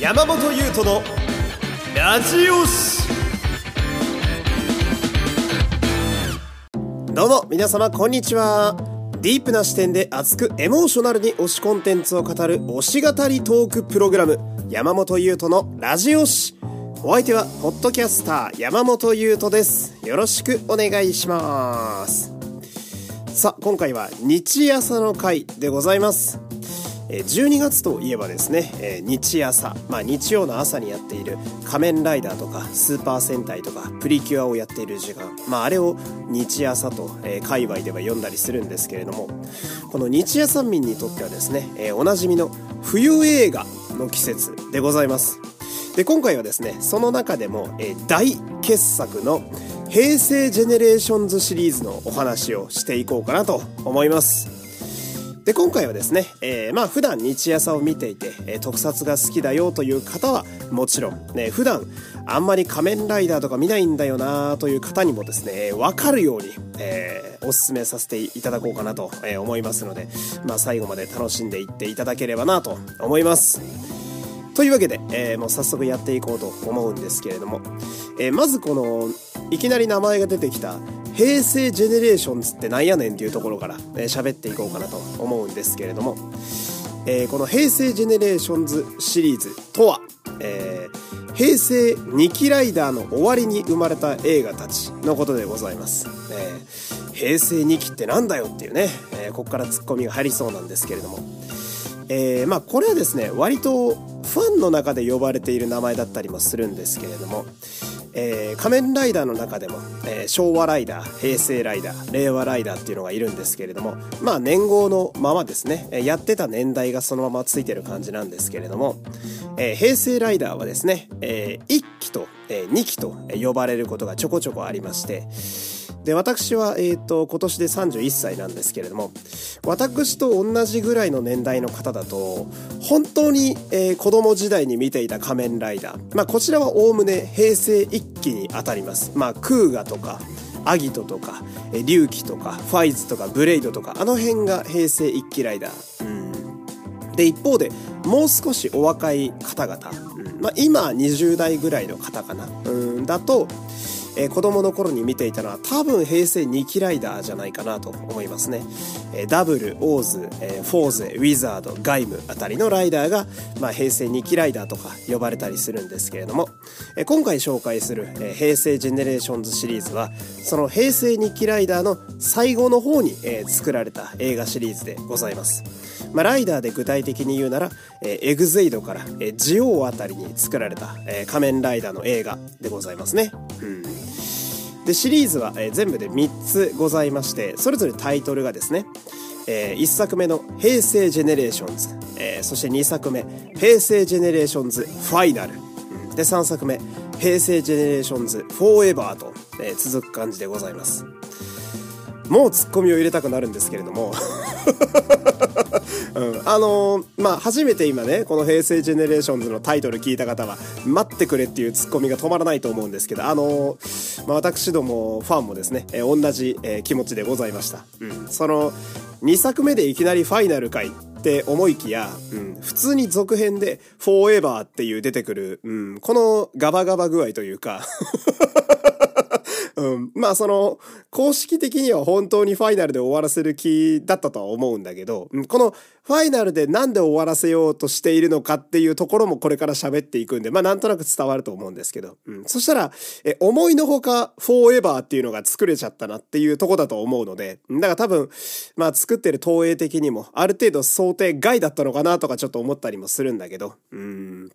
山本優斗のラジオシどうも皆様こんにちは。ディープな視点で熱くエモーショナルに推しコンテンツを語る推し語りトークプログラム山本優斗のラジオシお相手はポッドキャスター山本優斗です。よろしくお願いします。さあ今回は日朝の回でございます。12月といえばですねニチアサ、まあ、日曜の朝にやっている仮面ライダーとかスーパー戦隊とかプリキュアをやっている時間、まあ、あれをニチアサと、え界隈では呼んだりするんですけれどもこのニチアサ民にとってはですね、えおなじみの冬映画の季節でございます。で今回はですねその中でも、え大傑作の平成ジェネレーションズシリーズのお話をしていこうかなと思います。で今回はですね、えー、まあ普段日朝を見ていて、えー、特撮が好きだよという方はもちろん、ね、普段あんまり仮面ライダーとか見ないんだよなという方にもですね分かるように、えー、おすすめさせていただこうかなと思いますので、まあ、最後まで楽しんでいっていただければなと思います。というわけで、えー、もう早速やっていこうと思うんですけれども、えー、まずこのいきなり名前が出てきた平成ジェネレーションズってなんやねんっていうところから喋、えー、っていこうかなと思うんですけれども、えー、この平成ジェネレーションズシリーズとは、えー、平成2期ライダーの終わりに生まれた映画たちのことでございます。えー、平成2期ってなんだよっていうね、えー、ここからツッコミが入りそうなんですけれども、えー、まあこれはですね割とファンの中で呼ばれている名前だったりもするんですけれども、えー、仮面ライダーの中でも、えー、昭和ライダー平成ライダー令和ライダーっていうのがいるんですけれどもまあ年号のままですねやってた年代がそのままついてる感じなんですけれども、えー、平成ライダーはですね、え1期と、え2期と呼ばれることがちょこちょこありましてで私は、えーと、今年で31歳なんですけれども私と同じぐらいの年代の方だと本当に、えー、子供時代に見ていた仮面ライダー、まあ、こちらはおおむね平成1期にあたります、まあ、クーガとかアギトとか龍騎とかファイズとかブレイドとかあの辺が平成1期ライダー、うん、で一方でもう少しお若い方々、うんまあ、今20代ぐらいの方かな、うん、だとえー、子供の頃に見ていたのは多分平成2期ライダーじゃないかなと思いますね。えー、ダブル、オーズ、えー、フォーゼ、ウィザード、鎧武あたりのライダーが、まあ、平成2期ライダーとか呼ばれたりするんですけれども、えー、今回紹介する、えー、平成ジェネレーションズシリーズはその平成2期ライダーの最後の方に、えー、作られた映画シリーズでございます。まあ、ライダーで具体的に言うなら、え、エグゼイドから、え、ジオウあたりに作られた、え、仮面ライダーの映画でございますね。うん。でシリーズは、え、全部で3つございましてそれぞれタイトルがですね、え、1作目の「平成ジェネレーションズ」えー、そして2作目「平成ジェネレーションズファイナル」で3作目「平成ジェネレーションズフォーエバーと」えー、続く感じでございます。もうツッコミを入れたくなるんですけれども。うん、あのー、まあ初めて今ねこの「平成ジェネレーションズ」のタイトル聞いた方は「待ってくれ」っていうツッコミが止まらないと思うんですけどあのー、まあ、私どもファンもですね、えー、同じ、え気持ちでございました、うん、その2作目でいきなりファイナルかいって思いきや、うん、普通に続編で「フォーエバー」っていう出てくる、うん、このガバガバ具合というか うん。まあその、公式的には本当にファイナルで終わらせる気だったとは思うんだけど、このファイナルでなんで終わらせようとしているのかっていうところもこれから喋っていくんで、まあなんとなく伝わると思うんですけど、うん。そしたら、え、思いのほか、フォーエバーっていうのが作れちゃったなっていうとこだと思うので、だから多分、まあ作ってる東映的にもある程度想定外だったのかなとかちょっと思ったりもするんだけど、うん。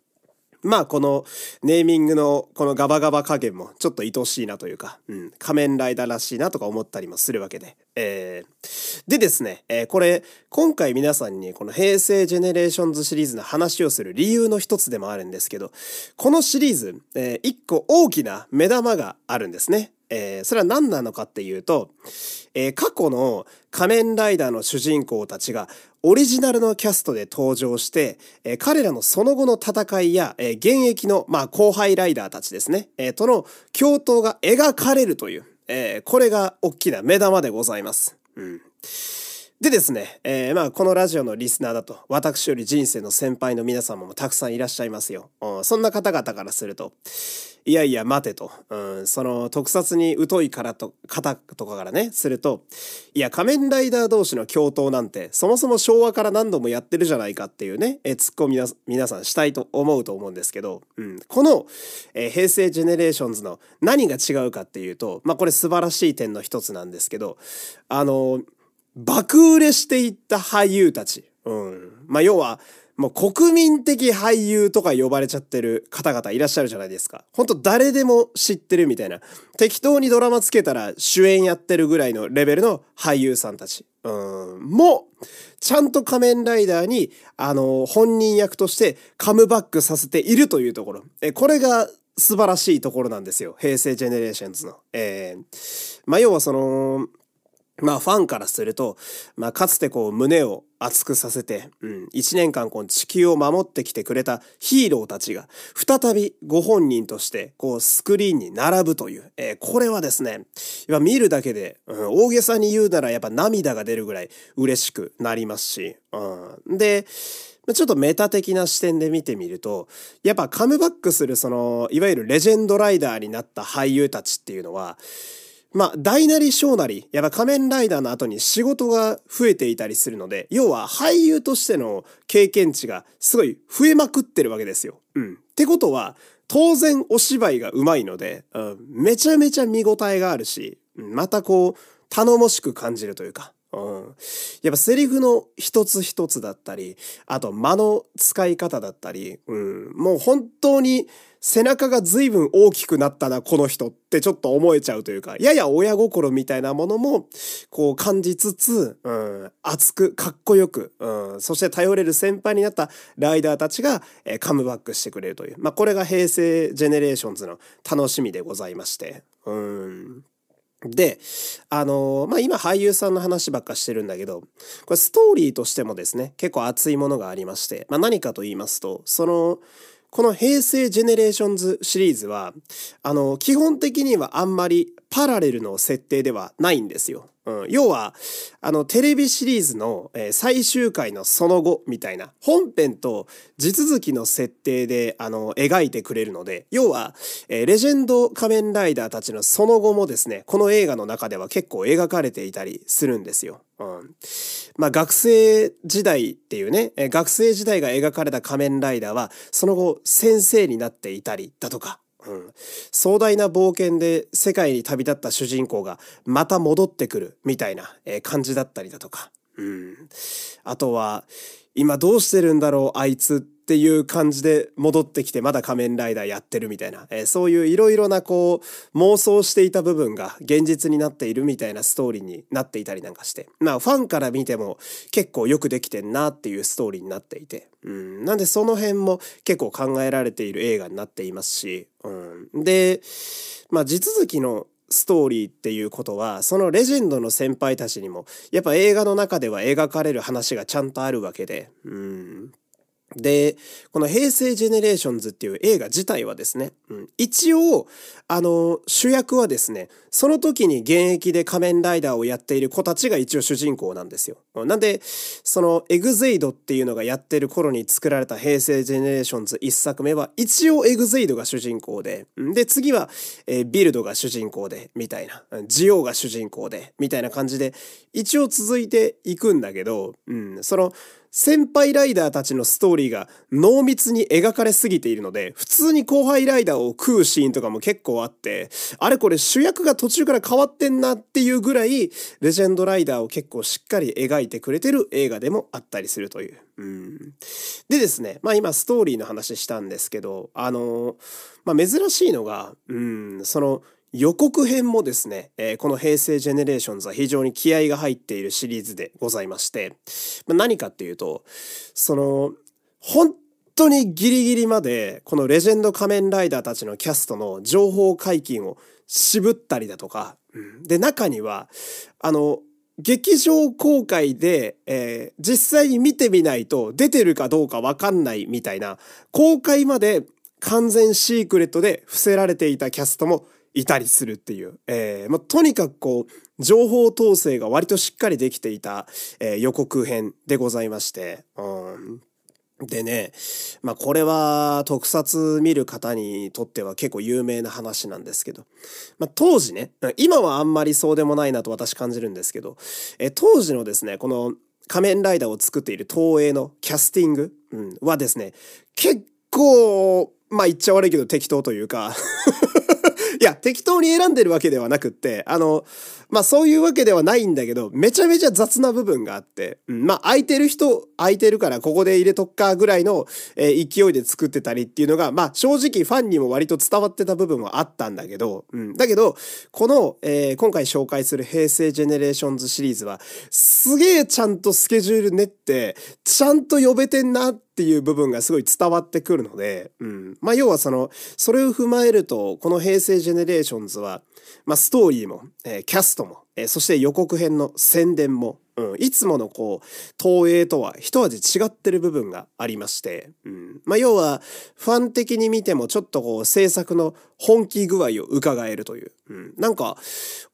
まあこのネーミングのこのガバガバ加減もちょっと愛しいなというか、うん、仮面ライダーらしいなとか思ったりもするわけで。えー、でですね、えー、これ今回皆さんにこの平成ジェネレーションズシリーズの話をする理由の一つでもあるんですけど、このシリーズ、えー、一個大きな目玉があるんですね。えー、それは何なのかっていうと、えー、過去の仮面ライダーの主人公たちがオリジナルのキャストで登場して、え、彼らのその後の戦いや、え、現役の、まあ、後輩ライダーたちですね、え、との共闘が描かれるという、え、これが大きな目玉でございます。うんでですね、えー、まあ、このラジオのリスナーだと、私より人生の先輩の皆様もたくさんいらっしゃいますよ。うん、そんな方々からすると、いやいや、待てと。うん、その、特撮に疎いからと、方とかからね、すると、いや、仮面ライダー同士の共闘なんて、そもそも昭和から何度もやってるじゃないかっていうね、えー、ツッコミは皆さんしたいと思うと思うんですけど、うん、この、えー、平成ジェネレーションズの何が違うかっていうと、まあ、これ素晴らしい点の一つなんですけど、あの爆売れしていった俳優たち。うん。まあ、要は、もう国民的俳優とか呼ばれちゃってる方々いらっしゃるじゃないですか。ほんと誰でも知ってるみたいな。適当にドラマつけたら主演やってるぐらいのレベルの俳優さんたち。うん。もう、ちゃんと仮面ライダーに、あの、本人役としてカムバックさせているというところ。え、これが素晴らしいところなんですよ。平成ジェネレーションズの。えー、まあ、要はその、まあファンからすると、まあかつてこう胸を熱くさせて、うん、一年間こう地球を守ってきてくれたヒーローたちが再びご本人としてこうスクリーンに並ぶという、えー、これはですね、や見るだけで、うん、大げさに言うならやっぱ涙が出るぐらい嬉しくなりますし、うん、で、ちょっとメタ的な視点で見てみると、やっぱカムバックするその、いわゆるレジェンドライダーになった俳優たちっていうのは、まあ、大なり小なり、やっぱ仮面ライダーの後に仕事が増えていたりするので、要は俳優としての経験値がすごい増えまくってるわけですよ。うん。ってことは、当然お芝居が上手いので、うん、めちゃめちゃ見応えがあるし、またこう、頼もしく感じるというか、うん。やっぱセリフの一つ一つだったり、あと間の使い方だったり、うん、もう本当に背中が随分大きくなったな、この人ってちょっと思えちゃうというか、やや親心みたいなものも、こう感じつつ、うん、熱く、かっこよく、うん、そして頼れる先輩になったライダーたちが、えー、カムバックしてくれるという。まあ、これが平成ジェネレーションズの楽しみでございまして。うん。で、あのー、まあ、今俳優さんの話ばっかしてるんだけど、これストーリーとしてもですね、結構熱いものがありまして、まあ、何かと言いますと、その、この平成ジェネレーションズシリーズは、あの、基本的にはあんまりパラレルの設定ではないんですよ。うん、要は、あの、テレビシリーズの、えー、最終回のその後みたいな、本編と地続きの設定で、あの、描いてくれるので、要は、えー、レジェンド仮面ライダーたちのその後もですね、この映画の中では結構描かれていたりするんですよ。うん。まあ、学生時代っていうね、えー、学生時代が描かれた仮面ライダーは、その後、先生になっていたりだとか、うん、壮大な冒険で世界に旅立った主人公がまた戻ってくるみたいなえ感じだったりだとか、うん、あとは今どうしてるんだろうあいつっていう感じで戻ってきてまだ仮面ライダーやってるみたいな、えー、そういういろいろなこう妄想していた部分が現実になっているみたいなストーリーになっていたりなんかして、まあファンから見ても結構よくできてんなっていうストーリーになっていて、うん、なんでその辺も結構考えられている映画になっていますし、うん、で、まあ地続きのストーリーっていうことはそのレジェンドの先輩たちにもやっぱ映画の中では描かれる話がちゃんとあるわけで、うん、で、この平成ジェネレーションズっていう映画自体はですね、うん、一応、あの、主役はですね、その時に現役で仮面ライダーをやっている子たちが一応主人公なんですよ。なんで、そのエグゼイドっていうのがやってる頃に作られた平成ジェネレーションズ一作目は、一応エグゼイドが主人公で、で、次は、えー、ビルドが主人公で、みたいな、ジオが主人公で、みたいな感じで、一応続いていくんだけど、うん、その、先輩ライダーたちのストーリーが濃密に描かれすぎているので、普通に後輩ライダーを食うシーンとかも結構あって、あれこれ主役が途中から変わってんなっていうぐらい、レジェンドライダーを結構しっかり描いてくれてる映画でもあったりするという。うん、でですね、まあ今ストーリーの話したんですけど、あの、まあ珍しいのが、うん、その、予告編もですね、えー、この平成ジェネレーションズは非常に気合が入っているシリーズでございまして、まあ、何かっていうと、その、本当にギリギリまで、このレジェンド仮面ライダーたちのキャストの情報解禁を渋ったりだとか、うん、で、中には、あの、劇場公開で、えー、実際に見てみないと出てるかどうかわかんないみたいな、公開まで完全シークレットで伏せられていたキャストもいたりするっていう、えー、まあ、とにかくこう、情報統制が割としっかりできていた、えー、予告編でございまして、うん。でね、まあこれは特撮見る方にとっては結構有名な話なんですけど、まあ当時ね、今はあんまりそうでもないなと私感じるんですけど、え当時のですね、この仮面ライダーを作っている東映のキャスティング、うん、はですね、結構、まあ言っちゃ悪いけど適当というか。いや、適当に選んでるわけではなくって、あの、まあそういうわけではないんだけど、めちゃめちゃ雑な部分があって、うん、まあ空いてる人、空いてるからここで入れとくかぐらいの、えー、勢いで作ってたりっていうのが、まあ正直ファンにも割と伝わってた部分はあったんだけど、うん、だけど、この、えー、今回紹介する平成ジェネレーションズシリーズは、すげえちゃんとスケジュール練って、ちゃんと呼べてんなってっていう部分がすごい伝わってくるので、うん。まあ要はその、それを踏まえると、この平成ジェネレーションズは、まあストーリーも、えー、キャストも、えー、そして予告編の宣伝も、うん、いつものこう、東映とは一味違ってる部分がありまして、うん、まあ要は、ファン的に見てもちょっとこう、制作の本気具合を伺えるという、うん、なんか、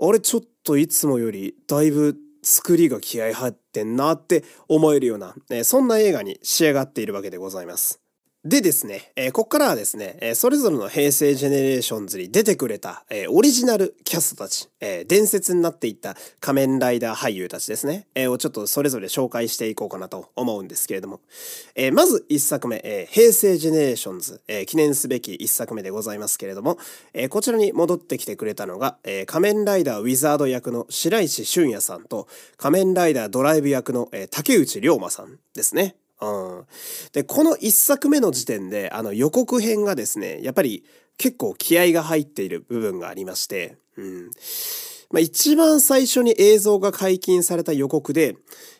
あれちょっといつもよりだいぶ作りが気合入ってんなって思えるような、え、そんな映画に仕上がっているわけでございます。でですね、えー、こっからはですね、えー、それぞれの平成ジェネレーションズに出てくれた、えー、オリジナルキャストたち、えー、伝説になっていった仮面ライダー俳優たちですね、えー、をちょっとそれぞれ紹介していこうかなと思うんですけれども、えー、まず一作目、えー、平成ジェネレーションズ、えー、記念すべき一作目でございますけれども、えー、こちらに戻ってきてくれたのが、えー、仮面ライダーウィザード役の白石俊也さんと仮面ライダードライブ役の、えー、竹内涼真さんですね。うん。で、この一作目の時点で、あの予告編がですね、やっぱり結構気合が入っている部分がありまして、うん。まあ、一番最初に映像が解禁された予告で、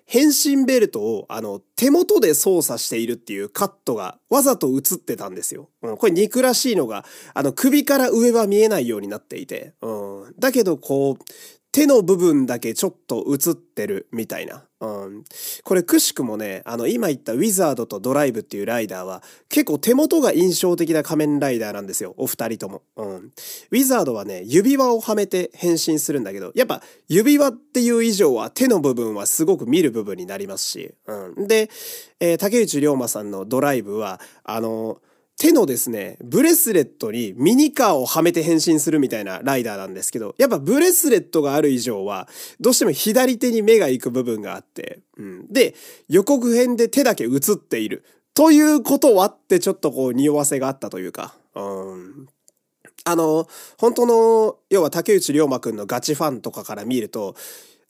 変身ベルトをあの手元で操作しているっていうカットがわざと映ってたんですよ。うん、これ憎らしいのが、あの首から上は見えないようになっていて、うん、だけどこう、手の部分だけちょっと映ってるみたいな。うん。これくしくもね、あの今言ったウィザードとドライブっていうライダーは結構手元が印象的な仮面ライダーなんですよ。お二人とも。うん。ウィザードはね、指輪をはめて変身するんだけど、やっぱ指輪っていう以上は手の部分はすごく見る部分になりますし。うん。で、えー、竹内涼真さんのドライブは、あのー手のですね、ブレスレットにミニカーをはめて変身するみたいなライダーなんですけど、やっぱブレスレットがある以上は、どうしても左手に目が行く部分があって、うん。で、予告編で手だけ映っている。ということはってちょっとこう匂わせがあったというか、うん。あの、本当の、要は竹内涼真くんのガチファンとかから見ると、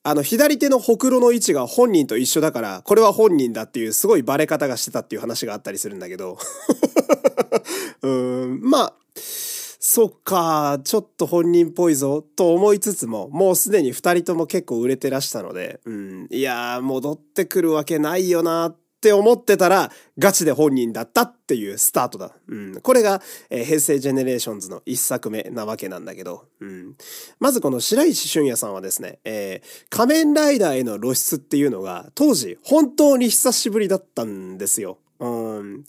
あの、左手のほくろの位置が本人と一緒だから、これは本人だっていうすごいバレ方がしてたっていう話があったりするんだけど。うん、まあ、そっか、ちょっと本人っぽいぞ、と思いつつも、もうすでに二人とも結構売れてらしたので、うん、いやー、戻ってくるわけないよな、っって思ってたら、ガチで本人だったっていうスタートだ。うん。これが、えー、平成ジェネレーションズの一作目なわけなんだけど、うん。まずこの白石俊也さんはですね、えー、仮面ライダーへの露出っていうのが、当時、本当に久しぶりだったんですよ。うん。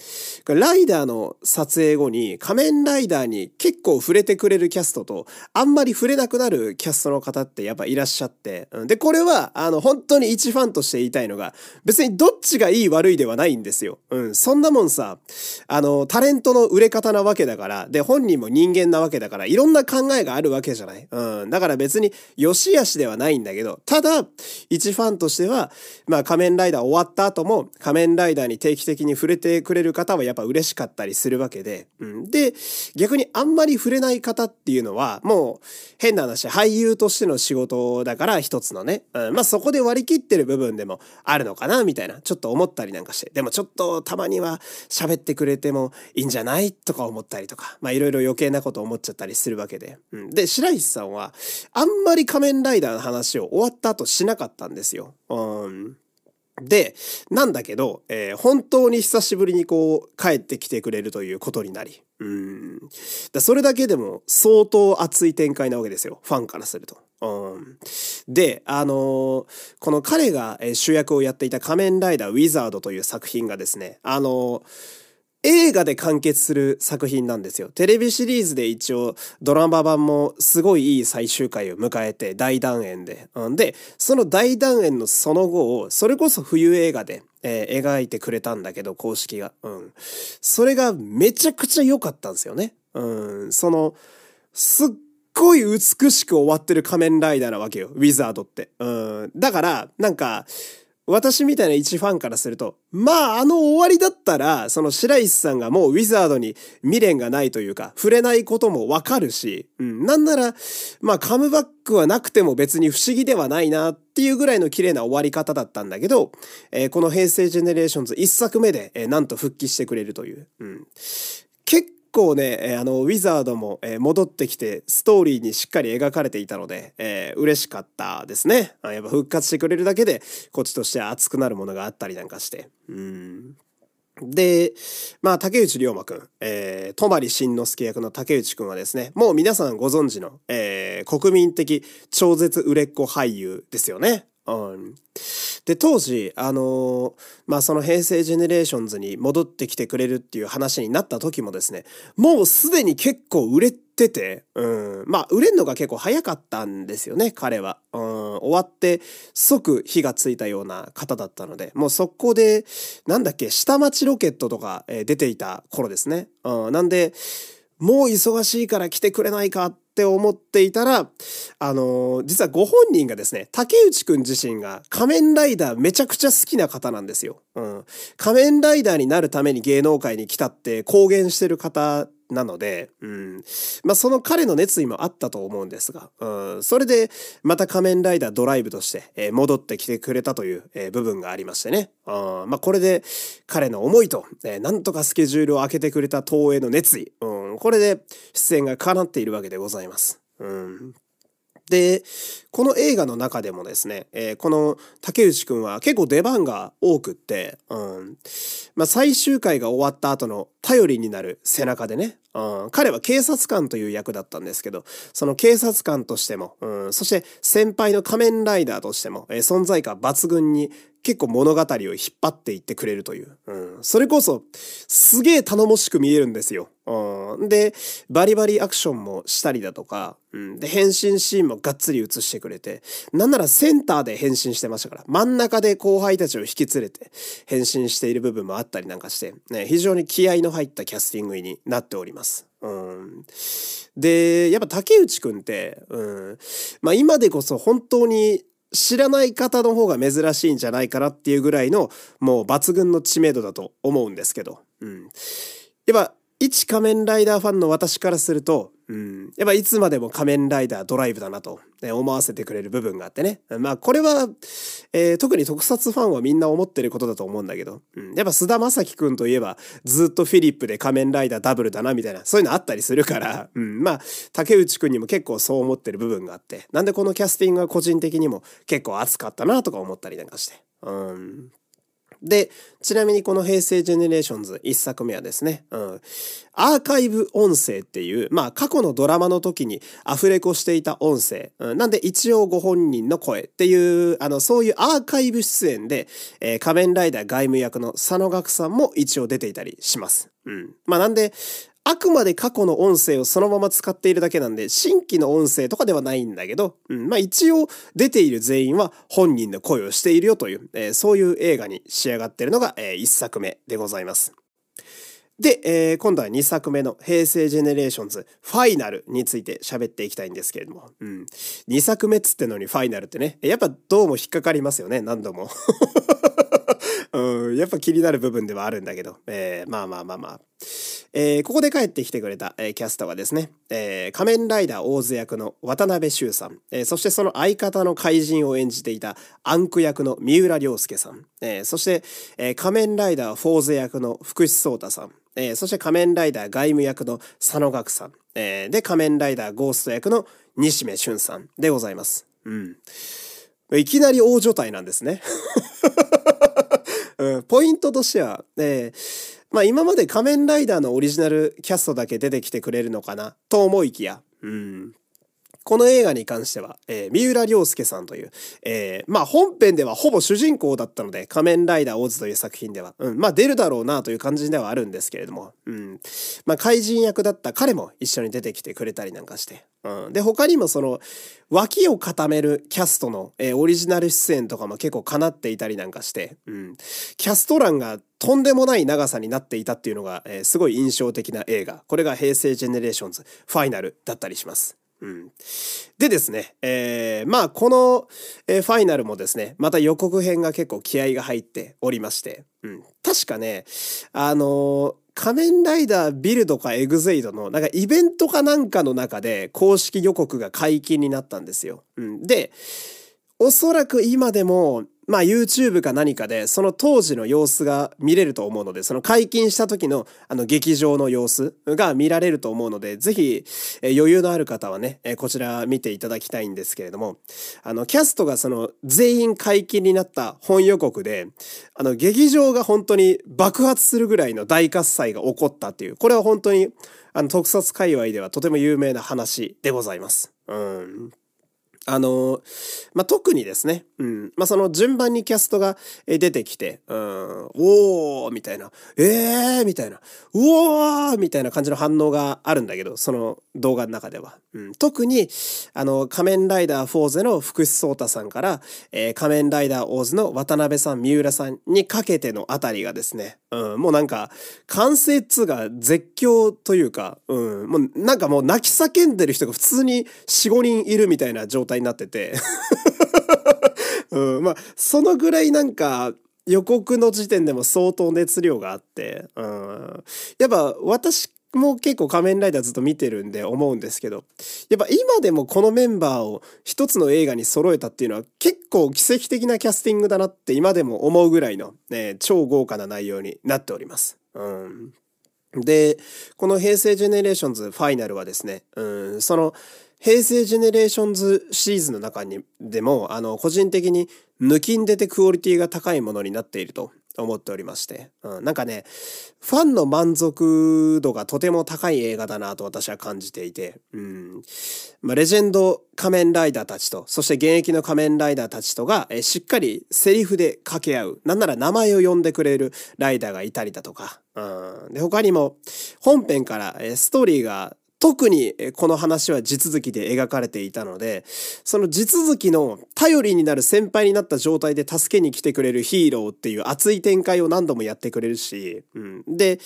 ライダーの撮影後に仮面ライダーに結構触れてくれるキャストとあんまり触れなくなるキャストの方ってやっぱいらっしゃって。で、これはあの本当に一ファンとして言いたいのが別にどっちがいい悪いではないんですよ。うん。そんなもんさ、あのタレントの売れ方なわけだから、で本人も人間なわけだからいろんな考えがあるわけじゃない。うん。だから別に良し悪しではないんだけど、ただ一ファンとしては、まあ仮面ライダー終わった後も仮面ライダーに定期的に触れてくれる方はやっぱ嬉しかったりするわけで、うん。で、逆にあんまり触れない方っていうのは、もう変な話、俳優としての仕事だから一つのね、うん、まあそこで割り切ってる部分でもあるのかな、みたいな、ちょっと思ったりなんかして、でもちょっとたまには喋ってくれてもいいんじゃないとか思ったりとか、まあいろいろ余計なこと思っちゃったりするわけで、うん。で、白石さんは、あんまり仮面ライダーの話を終わった後しなかったんですよ。うん。で、なんだけど、えー、本当に久しぶりにこう、帰ってきてくれるということになり。うん。だそれだけでも相当熱い展開なわけですよ。ファンからすると。うん、で、あのー、この彼が主役をやっていた仮面ライダーウィザードという作品がですね、あのー映画で完結する作品なんですよ。テレビシリーズで一応ドラマ版もすごいいい最終回を迎えて大団円で。で、その大団円のその後を、それこそ冬映画で、えー、描いてくれたんだけど、公式が。うん。それがめちゃくちゃ良かったんですよね。うん。その、すっごい美しく終わってる仮面ライダーなわけよ。ウィザードって。うん。だから、なんか、私みたいな一ファンからすると、まあ、あの終わりだったら、その白石さんがもうウィザードに未練がないというか、触れないこともわかるし、うん、なんなら、まあ、カムバックはなくても別に不思議ではないなっていうぐらいの綺麗な終わり方だったんだけど、えー、この平成ジェネレーションズ一作目で、えー、なんと復帰してくれるという。うん、結構ね、あの、ウィザードも戻ってきて、ストーリーにしっかり描かれていたので、えー、嬉しかったですね。やっぱ復活してくれるだけで、こっちとして熱くなるものがあったりなんかして。うん。で、まあ、竹内涼真くん、えー、泊進ノ介役の竹内くんはですね、もう皆さんご存知の、えー、国民的超絶売れっ子俳優ですよね。うん。で、当時、あのー、まあ、その平成ジェネレーションズに戻ってきてくれるっていう話になった時もですね、もうすでに結構売れてて、うん。まあ、売れんのが結構早かったんですよね、彼は。うん。終わって即火がついたような方だったので、もう速攻で、なんだっけ、下町ロケットとか、えー、出ていた頃ですね。うん。なんで、もう忙しいから来てくれないかっって思っていたら、あのー、実はご本人がですね、竹内くん自身が仮面ライダーめちゃくちゃ好きな方なんですよ。うん。仮面ライダーになるために芸能界に来たって公言してる方なので、うん。まあ、その彼の熱意もあったと思うんですが、うん。それで、また仮面ライダードライブとして、えー、戻ってきてくれたという、えー、部分がありましてね。うん。まあ、これで、彼の思いと、えー、なんとかスケジュールを開けてくれた東映の熱意、うん。これで、出演が叶っているわけでございます。うん。で、この映画の中でもですね、えー、この竹内くんは結構出番が多くって、うん。まあ、最終回が終わった後の頼りになる背中でね、うん、彼は警察官という役だったんですけど、その警察官としても、うん、そして先輩の仮面ライダーとしても、えー、存在感抜群に結構物語を引っ張っていってくれるという。うん、それこそ、すげえ頼もしく見えるんですよ。うん、で、バリバリアクションもしたりだとか、うん、で、変身シーンもがっつり映してくれて、なんならセンターで変身してましたから、真ん中で後輩たちを引き連れて変身している部分もあったりなんかして、ね、非常に気合の入ったキャスティングになっております。うん、で、やっぱ竹内くんって、うん、まあ今でこそ本当に知らない方の方が珍しいんじゃないかなっていうぐらいのもう抜群の知名度だと思うんですけど、うん。やっぱ一仮面ライダーファンの私からすると、うん、やっぱいつまでも仮面ライダードライブだなと、ね、思わせてくれる部分があってね。まあこれは、えー、特に特撮ファンはみんな思ってることだと思うんだけど、うん、やっぱ菅田将暉くんといえばずっとフィリップで仮面ライダーダブルだなみたいな、そういうのあったりするから、うん、まあ竹内くんにも結構そう思ってる部分があって、なんでこのキャスティングは個人的にも結構熱かったなとか思ったりなんかして。うん。で、ちなみにこの平成ジェネレーションズ一作目はですね、うん、アーカイブ音声っていう、まあ過去のドラマの時にアフレコしていた音声、うん、なんで一応ご本人の声っていう、あの、そういうアーカイブ出演で、えー、仮面ライダー外務役の佐野岳さんも一応出ていたりします。うん。まあなんで、あくまで過去の音声をそのまま使っているだけなんで、新規の音声とかではないんだけど、うん、まあ一応出ている全員は本人の声をしているよという、えー、そういう映画に仕上がっているのが、えー、1作目でございます。で、えー、今度は2作目の平成ジェネレーションズファイナルについて喋っていきたいんですけれども、うん。2作目っつってのにファイナルってね、やっぱどうも引っかかりますよね、何度も。うん、やっぱ気になる部分ではあるんだけど、えー、まあまあまあまあ。えー、ここで帰ってきてくれた、えー、キャスターはですね、えー、仮面ライダー大津役の渡辺修さん、えー、そしてその相方の怪人を演じていたアンク役の三浦良介さん、えー、そして、えー、仮面ライダーフォーゼ役の福士蒼太さん、えー、そして仮面ライダー外務役の佐野岳さん、えー、で仮面ライダーゴースト役の西目俊さんでございます。うん。いきなり大所帯なんですね。うん、ポイントとしては、えー、まあ今まで仮面ライダーのオリジナルキャストだけ出てきてくれるのかなと思いきや、うん。この映画に関しては、えー、三浦良介さんという、えー、まあ本編ではほぼ主人公だったので、仮面ライダーオーズという作品では、うん、まあ出るだろうなという感じではあるんですけれども、うん、まあ怪人役だった彼も一緒に出てきてくれたりなんかして、うん、で、他にもその、脇を固めるキャストの、えー、オリジナル出演とかも結構叶っていたりなんかして、うん、キャスト欄がとんでもない長さになっていたっていうのが、えー、すごい印象的な映画。これが平成ジェネレーションズファイナルだったりします。うん。でですね、えー、まあこの、えー、ファイナルもですね、また予告編が結構気合が入っておりまして、うん。確かね、あのー、仮面ライダービルドかエグゼイドのなんかイベントかなんかの中で公式予告が解禁になったんですよ。うん。で、おそらく今でもまあ YouTube か何かでその当時の様子が見れると思うので、その解禁した時のあの劇場の様子が見られると思うので、ぜひ、余裕のある方はね、こちら見ていただきたいんですけれども、あのキャストがその全員解禁になった本予告で、あの劇場が本当に爆発するぐらいの大喝采が起こったっていう、これは本当にあの特撮界隈ではとても有名な話でございます。うん。あの、まあ、特にですね、うん。まあ、その順番にキャストが出てきて、うん、おーみたいな、えーみたいな、うおーみたいな感じの反応があるんだけど、その動画の中では。うん、特に、あの、仮面ライダーフォーゼの福士蒼太さんから、えー、仮面ライダーオーズの渡辺さん、三浦さんにかけてのあたりがですね、うん、もうなんか、完成っつが絶叫というか、うん、もうなんかもう泣き叫んでる人が普通に4、5人いるみたいな状態になってて。うん、まあ、そのぐらいなんか、予告の時点でも相当熱量があって、うん、やっぱ私も結構仮面ライダーずっと見てるんで思うんですけど、やっぱ今でもこのメンバーを一つの映画に揃えたっていうのは結構奇跡的なキャスティングだなって今でも思うぐらいの、ね、超豪華な内容になっております。うん、で、この平成ジェネレーションズファイナルはですね、うん、その平成ジェネレーションズシリーズの中にでも、あの、個人的に抜きんでてクオリティが高いものになっていると思っておりまして、うん、なんかね、ファンの満足度がとても高い映画だなと私は感じていて、うん。まあ、レジェンド仮面ライダーたちと、そして現役の仮面ライダーたちとが、えしっかりセリフで掛け合う。なんなら名前を呼んでくれるライダーがいたりだとか、うん。で、他にも、本編から、えストーリーが特にこの話は地続きで描かれていたので、その地続きの頼りになる先輩になった状態で助けに来てくれるヒーローっていう熱い展開を何度もやってくれるし、うん、で、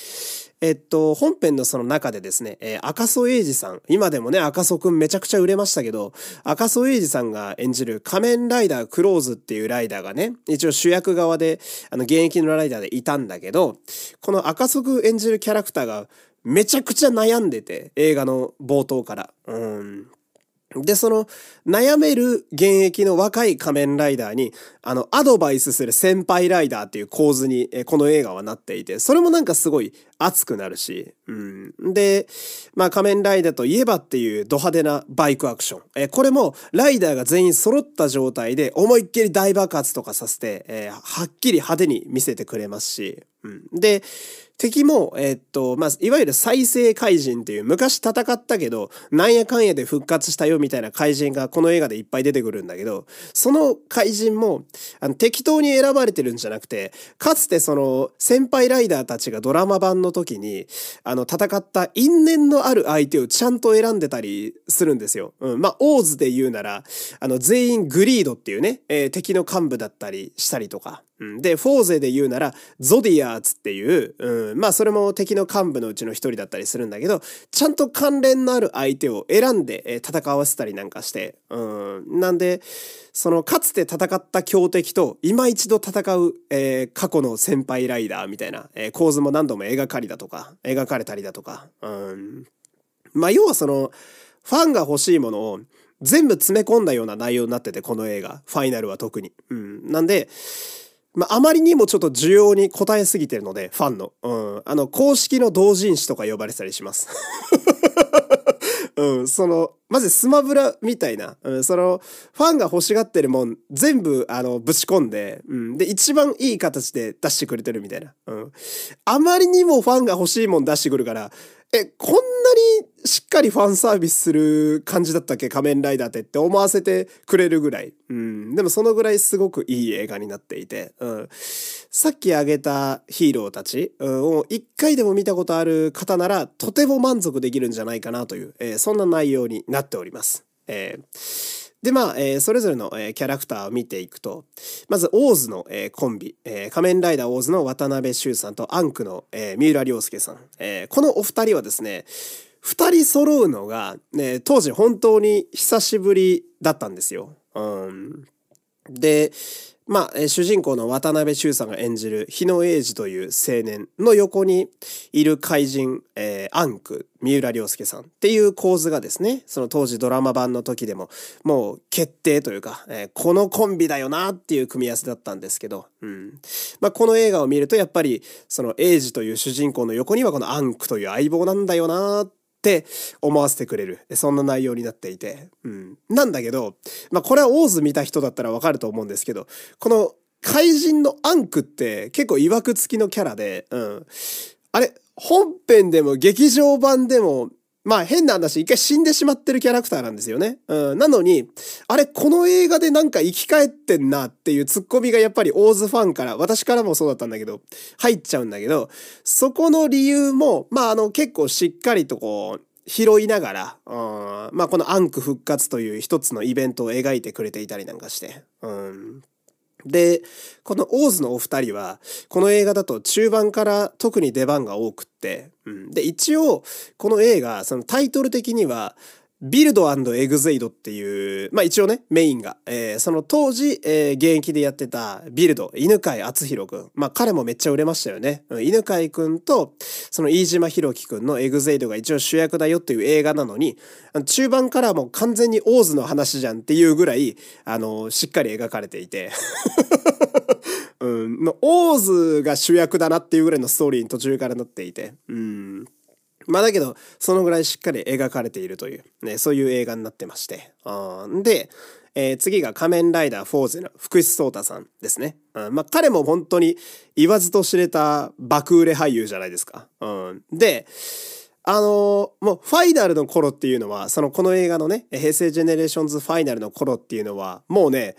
えっと、本編のその中でですね、えー、赤楚衛二さん、今でもね、赤楚くんめちゃくちゃ売れましたけど、赤楚衛二さんが演じる仮面ライダークローズっていうライダーがね、一応主役側で、あの、現役のライダーでいたんだけど、この赤楚くん演じるキャラクターがめちゃくちゃ悩んでて、映画の冒頭から。うん。で、その、悩める現役の若い仮面ライダーに、あの、アドバイスする先輩ライダーっていう構図に、えこの映画はなっていて、それもなんかすごい熱くなるし、うん。で、まあ仮面ライダーといえばっていうド派手なバイクアクション。えこれも、ライダーが全員揃った状態で思いっきり大爆発とかさせて、えー、はっきり派手に見せてくれますし、うん。で、敵も、えー、っと、まあ、いわゆる再生怪人っていう昔戦ったけど、なんやかんやで復活したよみたいな怪人がこの映画でいっぱい出てくるんだけど、その怪人も、あの、適当に選ばれてるんじゃなくて、かつてその、先輩ライダーたちがドラマ版のの時に、あの、戦った因縁のある相手をちゃんと選んでたりするんですよ。うん。まあ、オーズで言うなら、あの、全員グリードっていうね、えー、敵の幹部だったりしたりとか、で、フォーゼで言うなら、ゾディアーツっていう、うん、まあそれも敵の幹部のうちの一人だったりするんだけど、ちゃんと関連のある相手を選んで、戦わせたりなんかして、うん、なんで、そのかつて戦った強敵と今一度戦う、えー、過去の先輩ライダーみたいな、えー、構図も何度も描かりだとか、描かれたりだとか、うん、まあ要はその、ファンが欲しいものを全部詰め込んだような内容になってて、この映画。ファイナルは特に。うん。なんで、まあ、あまりにもちょっと需要に応えすぎてるので、ファンの。うん。あの、公式の同人誌とか呼ばれてたりします。うん、その、まずスマブラみたいな、うん、その、ファンが欲しがってるもん、全部、あの、ぶち込んで、うん、で、一番いい形で出してくれてるみたいな。うん。あまりにもファンが欲しいもん出してくるから、え、こんなにしっかりファンサービスする感じだったっけ？仮面ライダーってって思わせてくれるぐらい。うん。でもそのぐらいすごくいい映画になっていて、うん。さっき挙げたヒーローたち、を一回でも見たことある方なら、とても満足できるんじゃないかなという、えー、そんな内容になっております。えーで、まあ、えー、それぞれの、えー、キャラクターを見ていくと、まず、オーズの、えー、コンビ、えー、仮面ライダーオーズの渡辺修さんとアンクの、えー、三浦良介さん。えー、このお二人はですね、二人揃うのが、ね、当時本当に久しぶりだったんですよ。うん。で、まあ、主人公の渡辺修さんが演じる日野英二という青年の横にいる怪人、えー、アンク、三浦良介さんっていう構図がですね、その当時ドラマ版の時でももう決定というか、えー、このコンビだよなっていう組み合わせだったんですけど、うん。まあ、この映画を見るとやっぱりその英二という主人公の横にはこのアンクという相棒なんだよなっって思わせてくれる。そんな内容になっていて。うん。なんだけど、まあこれはオーズ見た人だったらわかると思うんですけど、この怪人のアンクって結構曰く付きのキャラで、うん。あれ、本編でも劇場版でもまあ変な話、一回死んでしまってるキャラクターなんですよね。うん。なのに、あれ、この映画でなんか生き返ってんなっていうツッコミがやっぱりオーズファンから、私からもそうだったんだけど、入っちゃうんだけど、そこの理由も、まああの結構しっかりとこう、拾いながら、うん、まあこのアンク復活という一つのイベントを描いてくれていたりなんかして、うん。で、このオーズのお二人は、この映画だと中盤から特に出番が多くって、うん、で、一応、この映画、そのタイトル的には、ビルドエグゼイドっていう、まあ一応ね、メインが、えー、その当時、えー、現役でやってたビルド、犬飼貴丈くん。まあ彼もめっちゃ売れましたよね。うん犬飼くんと、その飯島寛騎くんのエグゼイドが一応主役だよっていう映画なのに、中盤からもう完全にオーズの話じゃんっていうぐらい、あの、しっかり描かれていて。うん、の、オーズが主役だなっていうぐらいのストーリーに途中からなっていて。うん。まあだけど、そのぐらいしっかり描かれているという、ね、そういう映画になってまして。あで、えー、次が仮面ライダーフォーゼの福士蒼太さんですね。うん、まあ彼も本当に言わずと知れた爆売れ俳優じゃないですか。うん、で、あのー、もうファイナルの頃っていうのは、そのこの映画のね、平成ジェネレーションズファイナルの頃っていうのは、もうね、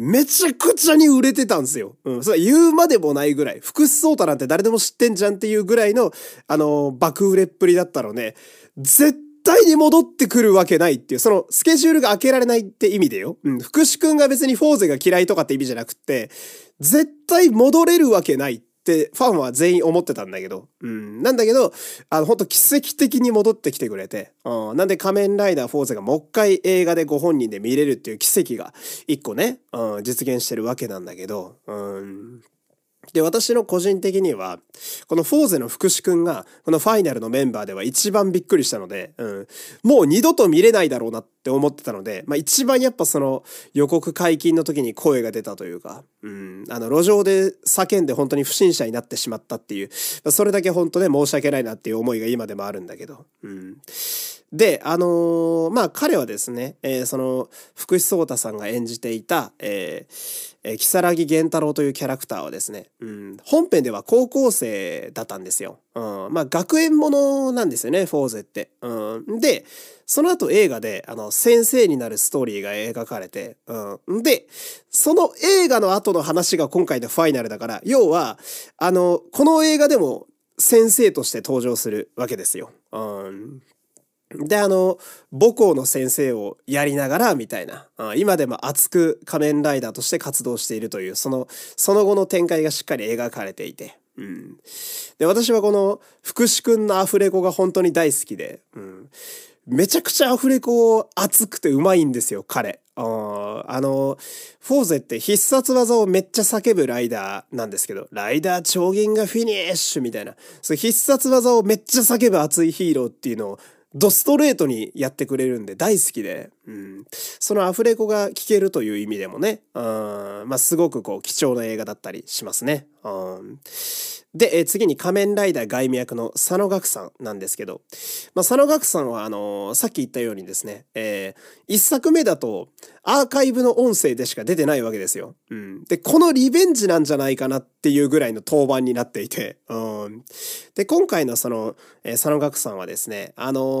めちゃくちゃに売れてたんですよ。うん。それ言うまでもないぐらい。福士蒼太なんて誰でも知ってんじゃんっていうぐらいの、あの、爆売れっぷりだったのね、絶対に戻ってくるわけないっていう、そのスケジュールが開けられないって意味でよ。うん。福士くんが別にフォーゼが嫌いとかって意味じゃなくて、絶対戻れるわけないってファンは全員思ってたんだけど、うん。なんだけど、あの、ほんと奇跡的に戻ってきてくれて、うん。なんで仮面ライダーフォーゼがもう一回映画でご本人で見れるっていう奇跡が一個ね、うん、実現してるわけなんだけど、うん。で、私の個人的には、このフォーゼの福士くんが、このファイナルのメンバーでは一番びっくりしたので、うん、もう二度と見れないだろうなって思ってたので、まあ一番やっぱその予告解禁の時に声が出たというか、うん、あの路上で叫んで本当に不審者になってしまったっていう、まあ、それだけ本当ね申し訳ないなっていう思いが今でもあるんだけど、うん。で、あのー、まあ彼はですね、えー、その福士蒼太さんが演じていた、えー、えー、木更木源太郎というキャラクターはですね、うん、本編では高校生だったんですよ。うん、まあ学園ものなんですよね、フォーゼって。うん、で、その後映画で、あの、先生になるストーリーが描かれて、うん。で、その映画の後の話が今回のファイナルだから、要は、あの、この映画でも先生として登場するわけですよ。うん。で、あの、母校の先生をやりながら、みたいな、今でも熱く仮面ライダーとして活動しているという、その、その後の展開がしっかり描かれていて、うん。で、私はこの、福士くんのアフレコが本当に大好きで、うん。めちゃくちゃアフレコ熱くてうまいんですよ、彼。ああの、フォーゼって必殺技をめっちゃ叫ぶライダーなんですけど、ライダー超銀がフィニッシュみたいな、そ必殺技をめっちゃ叫ぶ熱いヒーローっていうのをドストレートにやってくれるんで大好きで、うん、そのアフレコが聞けるという意味でもね、うん、まあ、すごくこう貴重な映画だったりしますね。うん、で、え次に仮面ライダー外務役の佐野岳さんなんですけど、まあ、佐野岳さんはあのー、さっき言ったようにですね、えー、一作目だとアーカイブの音声でしか出てないわけですよ。うん、で、このリベンジなんじゃないかなっていうぐらいの当番になっていて、うん、で、今回のその、えー、佐野岳さんはですね、あのー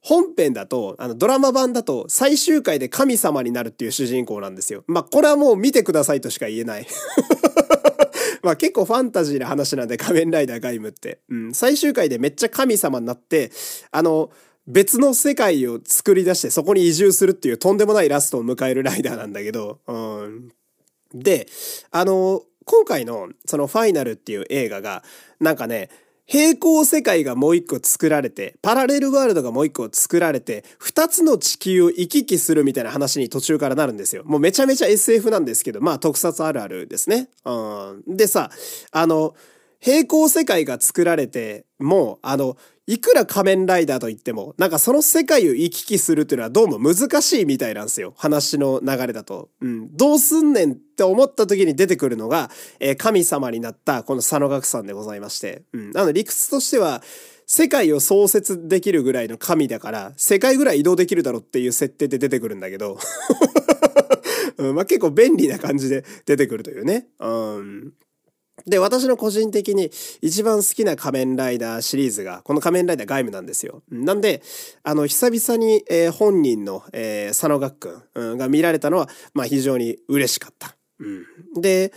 本編だと、あの、ドラマ版だと、最終回で神様になるっていう主人公なんですよ。まあ、これはもう見てくださいとしか言えない まあ結構ファンタジーな話なんで仮面ライダーガイムって。うん。最終回でめっちゃ神様になって、あの、別の世界を作り出してそこに移住するっていうとんでもないラストを迎えるライダーなんだけど、うん。で、あの、今回のそのファイナルっていう映画が、なんかね、平行世界がもう一個作られて、パラレルワールドがもう一個作られて、二つの地球を行き来するみたいな話に途中からなるんですよ。もうめちゃめちゃ SF なんですけど、まあ特撮あるあるですね。うん。でさ、あの、平行世界が作られて、もう、あの、いくら仮面ライダーと言っても、なんかその世界を行き来するっていうのはどうも難しいみたいなんですよ。話の流れだと。うん。どうすんねんって思った時に出てくるのが、えー、神様になったこの佐野岳さんでございまして。うん。なの理屈としては、世界を創設できるぐらいの神だから、世界ぐらい移動できるだろうっていう設定で出てくるんだけど、うん、まあ結構便利な感じで出てくるというね。うん。で、私の個人的に一番好きな仮面ライダーシリーズが、この仮面ライダー外務なんですよ。なんで、あの、久々に、えー、本人の、えー、佐野岳くん、うん、が見られたのは、まあ非常に嬉しかった。うん。で、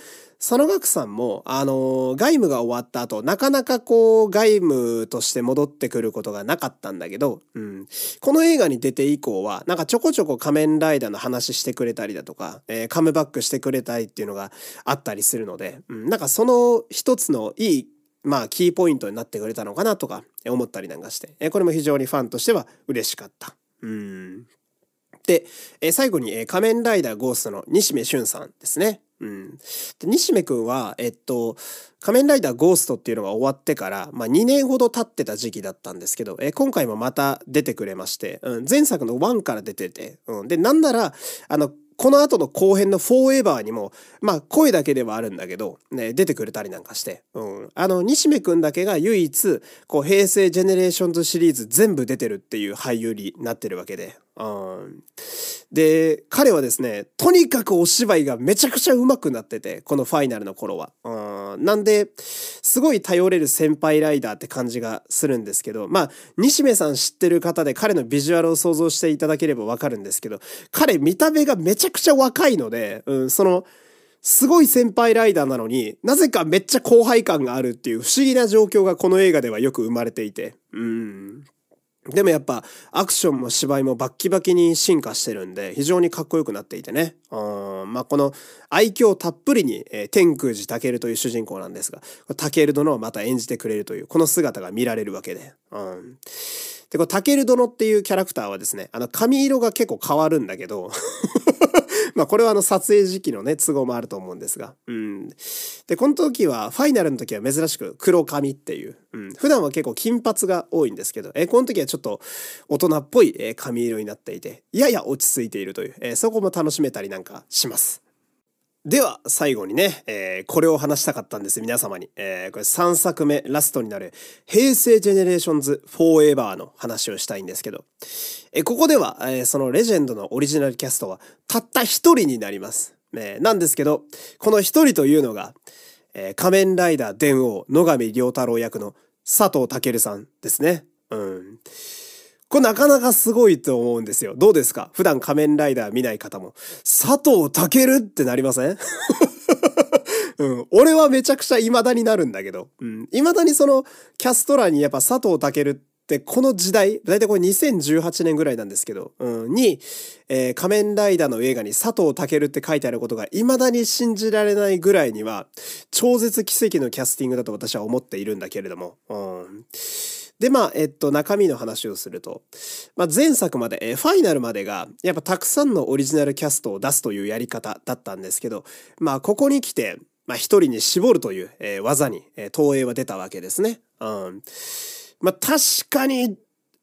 佐野岳さんも、あの、外務が終わった後、なかなかこう、外務として戻ってくることがなかったんだけど、うん。この映画に出て以降は、なんかちょこちょこ仮面ライダーの話してくれたりだとか、えー、カムバックしてくれたりっていうのがあったりするので、うん。なんかその一つのいいまあ、キーポイントになってくれたのかなとか思ったりなんかして、えこれも非常にファンとしては嬉しかった。うん。で、え最後に、え仮面ライダーゴーストの西目俊さんですね。うん。で、西目くんは、えっと、仮面ライダーゴーストっていうのが終わってから、まあ2年ほど経ってた時期だったんですけど、え今回もまた出てくれまして、うん、前作の1から出てて、うん。で、なんなら、あの、この後の後編のフォーエバーにも、まあ声だけではあるんだけど、ね、出てくれたりなんかして、うん。あの、西銘くんだけが唯一、こう、平成ジェネレーションズシリーズ全部出てるっていう俳優になってるわけで、で、彼はですね、とにかくお芝居がめちゃくちゃ上手くなってて、このファイナルの頃は。うん。なんで、すごい頼れる先輩ライダーって感じがするんですけど、まあ、西銘さん知ってる方で彼のビジュアルを想像していただければわかるんですけど、彼見た目がめちゃくちゃ若いので、うん、その、すごい先輩ライダーなのに、なぜかめっちゃ後輩感があるっていう不思議な状況がこの映画ではよく生まれていて、うん。でもやっぱアクションも芝居もバッキバキに進化してるんで非常にかっこよくなっていてね。うん、まあこの愛嬌たっぷりに、えー、天空寺健という主人公なんですが、健殿をまた演じてくれるというこの姿が見られるわけで。うん、で、このタケル殿っていうキャラクターはですね、あの髪色が結構変わるんだけど まあこれはあの撮影時期のね、都合もあると思うんですが。うん。で、この時は、ファイナルの時は珍しく黒髪っていう。うん。普段は結構金髪が多いんですけど、え、この時はちょっと大人っぽい、え髪色になっていて、やや落ち着いているという、えそこも楽しめたりなんかします。では、最後にね、えー、これを話したかったんです、皆様に。えー、これ3作目、ラストになる、平成ジェネレーションズフォーエバーの話をしたいんですけど、えー、ここでは、えー、そのレジェンドのオリジナルキャストは、たった一人になります。えー、なんですけど、この一人というのが、えー、仮面ライダー電王、野上良太郎役の佐藤健さんですね。うん。これなかなかすごいと思うんですよ。どうですか？普段仮面ライダー見ない方も。佐藤健ってなりません？うん。俺はめちゃくちゃ未だになるんだけど。うん。未だにそのキャスト欄にやっぱ佐藤健ってこの時代、だいたいこれ2018年ぐらいなんですけど、うん、に、えー、仮面ライダーの映画に佐藤健って書いてあることが未だに信じられないぐらいには、超絶奇跡のキャスティングだと私は思っているんだけれども。うんで、まあ、えっと、中身の話をすると、まあ、前作まで、えファイナルまでが、やっぱたくさんのオリジナルキャストを出すというやり方だったんですけど、まあ、ここに来て、まあ、人に絞るという、えー、技に、えー、投影は出たわけですね。うん。まあ、確かに、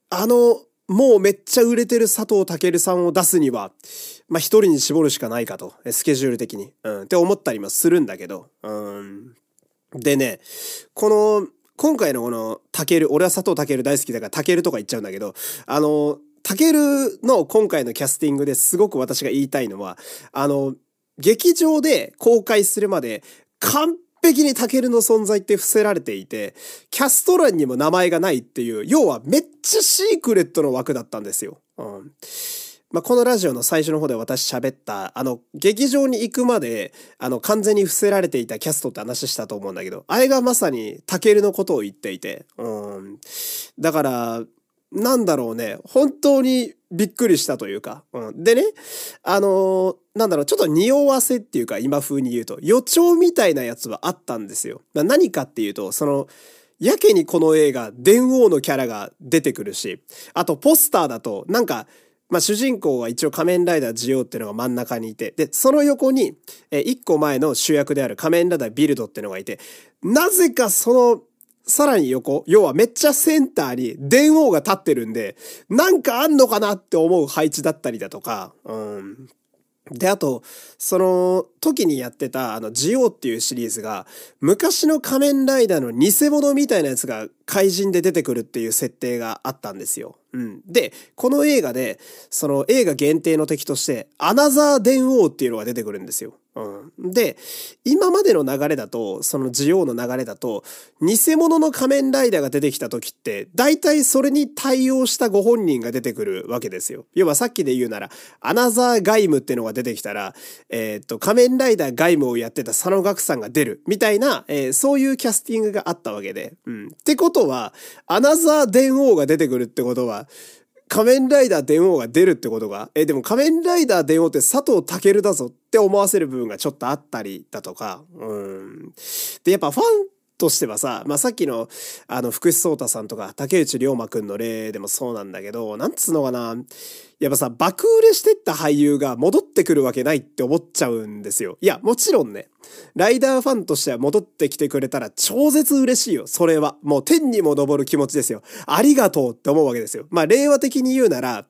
あの、もうめっちゃ売れてる佐藤健さんを出すには、まあ、一人に絞るしかないかと、スケジュール的に、うん、って思ったりもするんだけど、うん。でね、この、今回のこの、タケル、俺は佐藤健大好きだからタケルとか言っちゃうんだけど、あの、タケルの今回のキャスティングですごく私が言いたいのは、あの、劇場で公開するまで完璧にタケルの存在って伏せられていて、キャスト欄にも名前がないっていう、要はめっちゃシークレットの枠だったんですよ。うん。まあ、このラジオの最初の方で私喋った、あの、劇場に行くまで、あの、完全に伏せられていたキャストって話したと思うんだけど、あれがまさにタケルのことを言っていて、うん。だから、なんだろうね、本当にびっくりしたというか、うん。でね、あのー、なんだろう、ちょっと匂わせっていうか、今風に言うと、予兆みたいなやつはあったんですよ。何かっていうと、その、やけにこの映画、電王のキャラが出てくるし、あとポスターだと、なんか、まあ、主人公は一応仮面ライダージオっていうのが真ん中にいて、で、その横に、え、一個前の主役である仮面ライダービルドっていうのがいて、なぜかそのさらに横、要はめっちゃセンターに電王が立ってるんで、なんかあんのかなって思う配置だったりだとか、うん。で、あと、その時にやってた、あの、ジオっていうシリーズが、昔の仮面ライダーの偽物みたいなやつが怪人で出てくるっていう設定があったんですよ。うん。で、この映画で、その映画限定の敵として、アナザー電王っていうのが出てくるんですよ。うん。で、今までの流れだと、そのジオの流れだと、偽物の仮面ライダーが出てきた時って、大体それに対応したご本人が出てくるわけですよ。要はさっきで言うなら、アナザーガイムっていうのが出てきたら、えー、っと、仮面ライダーガイムをやってた佐野岳さんが出る、みたいな、えー、そういうキャスティングがあったわけで。うん。ってことは、アナザー電王が出てくるってことは、仮面ライダー電王が出るってことが、え、でも仮面ライダー電王って佐藤健だぞって思わせる部分がちょっとあったりだとか、うん。で、やっぱファンとしてはさ、まあ、さっきの、あの、福士蒼太さんとか、竹内涼真くんの例でもそうなんだけど、なんつうのかな、やっぱさ、爆売れしてった俳優が戻ってくるわけないって思っちゃうんですよ。いや、もちろんね、ライダーファンとしては戻ってきてくれたら超絶嬉しいよ。それは。もう天にも昇る気持ちですよ。ありがとうって思うわけですよ。まあ、令和的に言うなら、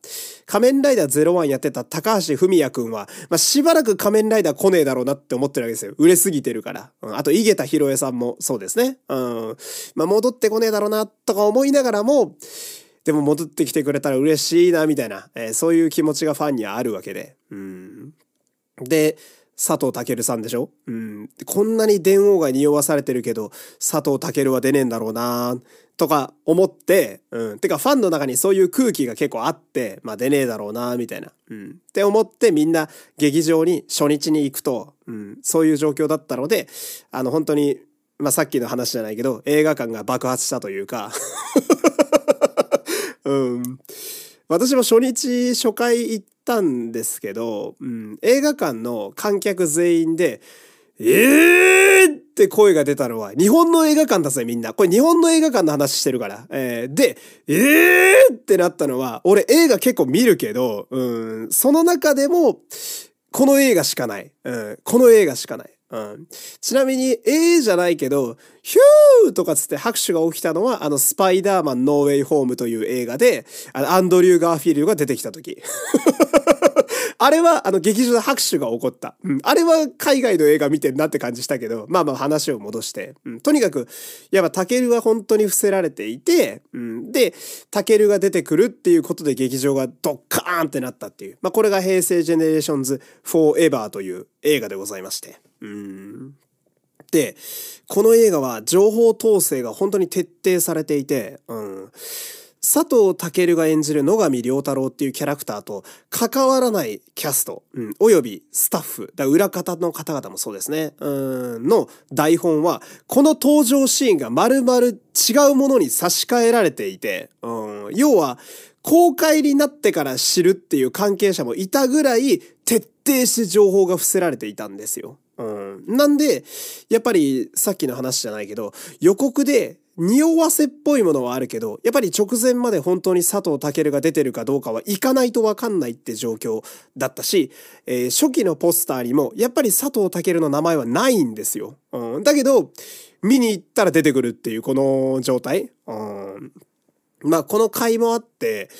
仮面ライダー01やってた高橋文也くんは、まあ、しばらく仮面ライダー来ねえだろうなって思ってるわけですよ。売れすぎてるから。うん、あと、井桁弘恵さんもそうですね。うん。まあ、戻ってこねえだろうな、とか思いながらも、でも戻ってきてくれたら嬉しいな、みたいな、えー、そういう気持ちがファンにはあるわけで。うん。で、佐藤健さんでしょ？うん。こんなに電王が匂わされてるけど、佐藤健は出ねえんだろうなとか思って、うん。てかファンの中にそういう空気が結構あって、まあ出ねえだろうなみたいな。うん。って思ってみんな劇場に初日に行くと、うん。そういう状況だったので、あの本当に、まあさっきの話じゃないけど、映画館が爆発したというかうん。私も初日初回行ったんですけど、うん、映画館の観客全員で、えーって声が出たのは、日本の映画館だぜみんな。これ日本の映画館の話してるから。えー、で、えーってなったのは、俺映画結構見るけど、うん、その中でも、この映画しかない。うん、この映画しかない。うん。ちなみに、ええじゃないけど、ヒューとかつって拍手が起きたのは、あの、スパイダーマンノーウェイホームという映画で、あの、アンドリュー・ガーフィールドが出てきた時。あれは、あの、劇場で拍手が起こった。うん。あれは海外の映画見てるなって感じしたけど、まあまあ話を戻して。うん。とにかく、やっぱタケルは本当に伏せられていて、うん。で、タケルが出てくるっていうことで劇場がドッカーンってなったっていう。まあこれが平成ジェネレーションズフォーエバーという映画でございまして。うん。で、この映画は情報統制が本当に徹底されていて、うん。佐藤健が演じる野上良太郎っていうキャラクターと関わらないキャスト、うん、およびスタッフ、だ裏方の方々もそうですね、うん、の台本は、この登場シーンが丸々違うものに差し替えられていて、うん、要は、公開になってから知るっていう関係者もいたぐらい徹底して情報が伏せられていたんですよ。うん。なんで、やっぱりさっきの話じゃないけど、予告で匂わせっぽいものはあるけど、やっぱり直前まで本当に佐藤健が出てるかどうかは行かないとわかんないって状況だったし、えー、初期のポスターにもやっぱり佐藤健の名前はないんですよ。うん。だけど、見に行ったら出てくるっていうこの状態。うん。まあ、この回もあって、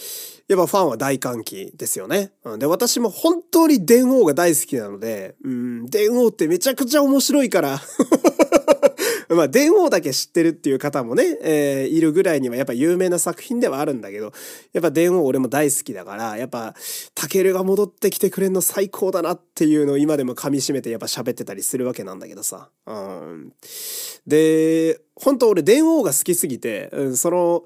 やっぱファンは大歓喜ですよね。で、私も本当に電王が大好きなので、うん、電王ってめちゃくちゃ面白いから まあ、電王だけ知ってるっていう方もね、えー、いるぐらいにはやっぱ有名な作品ではあるんだけど、やっぱ電王俺も大好きだから、やっぱ、タケルが戻ってきてくれんの最高だなっていうのを今でも噛み締めてやっぱ喋ってたりするわけなんだけどさ。うん。で、本当俺電王が好きすぎて、うん、その、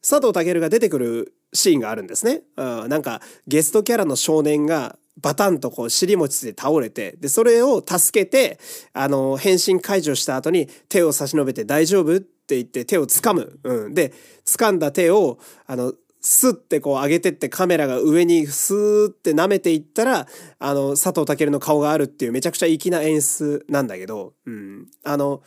佐藤健が出てくるシーンがあるんですね。うん、なんかゲストキャラの少年がバタンとこう尻餅で倒れて、で、それを助けて、あの、変身解除した後に手を差し伸べて大丈夫って言って手を掴む。うん。で、掴んだ手を、あの、スッてこう上げてってカメラが上にスーって舐めていったら、あの、佐藤健の顔があるっていうめちゃくちゃ粋な演出なんだけど、うん。あの、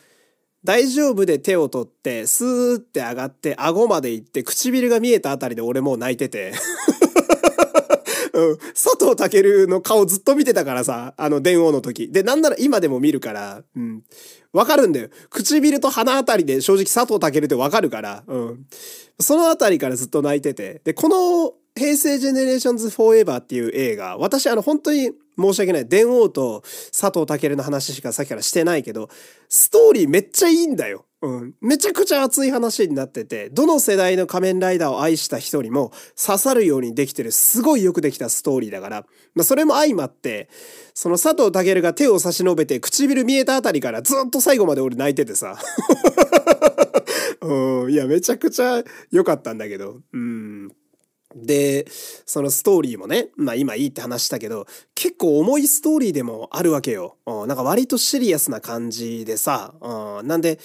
大丈夫で手を取って、スーって上がって、顎まで行って、唇が見えたあたりで俺もう泣いてて うん、佐藤健の顔ずっと見てたからさ、あの電王の時。で、なんなら今でも見るから、うん。わかるんだよ。唇と鼻あたりで正直佐藤健ってわかるから、うん。そのあたりからずっと泣いてて。で、この平成ジェネレーションズフォーエバーっていう映画、私あの本当に申し訳ない。電王と佐藤健の話しかさっきからしてないけど、ストーリーめっちゃいいんだよ。うん。めちゃくちゃ熱い話になってて、どの世代の仮面ライダーを愛した人にも刺さるようにできてる、すごいよくできたストーリーだから、まあそれも相まって、その佐藤健が手を差し伸べて唇見えたあたりからずっと最後まで俺泣いててさ。うん。いや、めちゃくちゃ良かったんだけど。うん。で、そのストーリーもね、まあ今いいって話したけど、結構重いストーリーでもあるわけよ。うん、なんか割とシリアスな感じでさ、うん、なんで、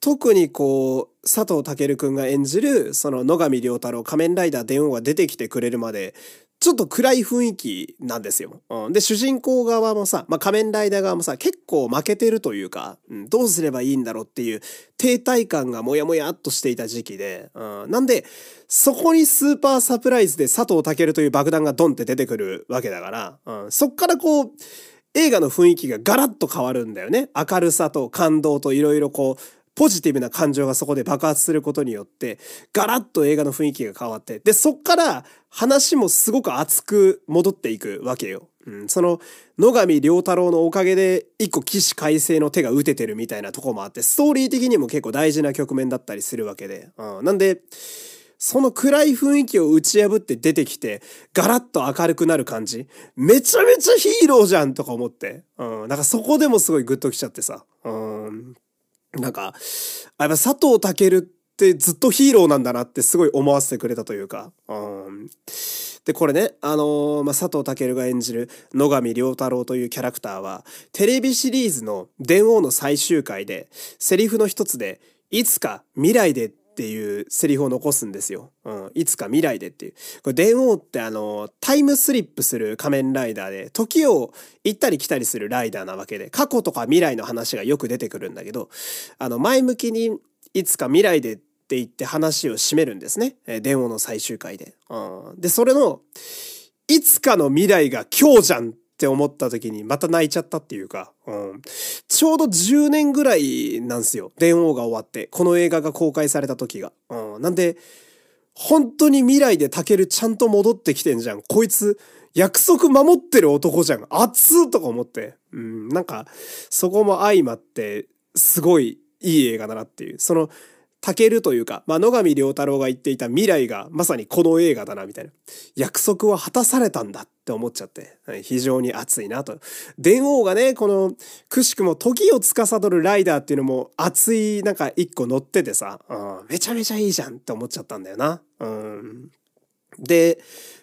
特にこう、佐藤健くんが演じる、その野上良太郎仮面ライダー電王が出てきてくれるまで、ちょっと暗い雰囲気なんですよ。うん、で、主人公側もさ、まあ、仮面ライダー側もさ、結構負けてるというか、うん、どうすればいいんだろうっていう停滞感がもやもやっとしていた時期で、うん、なんで、そこにスーパーサプライズで佐藤健という爆弾がドンって出てくるわけだから、うん、そっからこう、映画の雰囲気がガラッと変わるんだよね。明るさと感動といろいろこう、ポジティブな感情がそこで爆発することによって、ガラッと映画の雰囲気が変わって、で、そっから話もすごく熱く戻っていくわけよ。うん、その、野上良太郎のおかげで、一個起死回生の手が打ててるみたいなとこもあって、ストーリー的にも結構大事な局面だったりするわけで。うん、なんで、その暗い雰囲気を打ち破って出てきて、ガラッと明るくなる感じ。めちゃめちゃヒーローじゃんとか思って。うん。なんかそこでもすごいグッときちゃってさ。うん。なんか、やっぱ佐藤健ってずっとヒーローなんだなってすごい思わせてくれたというか。うん、で、これね、あのー、まあ、佐藤健が演じる野上良太郎というキャラクターは、テレビシリーズの電王の最終回で、セリフの一つで、いつか未来でっていうセリフを残すんですよ。うん。いつか未来でっていう。これ、電王ってあの、タイムスリップする仮面ライダーで、時を行ったり来たりするライダーなわけで、過去とか未来の話がよく出てくるんだけど、あの、前向きに、いつか未来でって言って話を締めるんですね。えー、電王の最終回で。うん。で、それの、いつかの未来が今日じゃんって思った時にまた泣いちゃったっていうか、うん、ちょうど10年ぐらいなんすよ。電王が終わって、この映画が公開された時が。うん、なんで、本当に未来でタケルちゃんと戻ってきてんじゃん。こいつ、約束守ってる男じゃん。熱っとか思って。うん、なんか、そこも相まって、すごいいい映画だなっていう。その、たけるというか、まあ、野上良太郎が言っていた未来がまさにこの映画だな、みたいな。約束は果たされたんだって思っちゃって、非常に熱いなと。電王がね、この、くしくも時を司るライダーっていうのも熱い、なんか一個乗っててさ、うん、めちゃめちゃいいじゃんって思っちゃったんだよな。うん。で、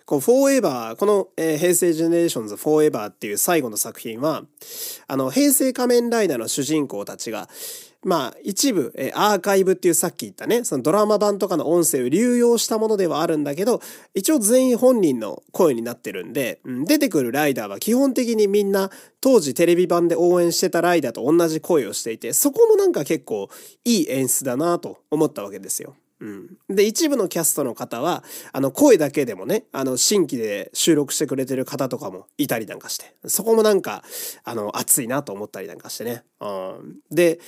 こう、フォーエバー、この、えー、平成ジェネレーションズフォーエバーっていう最後の作品は、あの、平成仮面ライダーの主人公たちが、まあ、一部、えアーカイブっていうさっき言ったね、そのドラマ版とかの音声を流用したものではあるんだけど、一応全員本人の声になってるんで、うん、出てくるライダーは基本的にみんな当時テレビ版で応援してたライダーと同じ声をしていて、そこもなんか結構いい演出だなと思ったわけですよ。うん。で、一部のキャストの方は、あの、声だけでもね、あの、新規で収録してくれてる方とかもいたりなんかして、そこもなんか、あの、熱いなと思ったりなんかしてね。うん。で、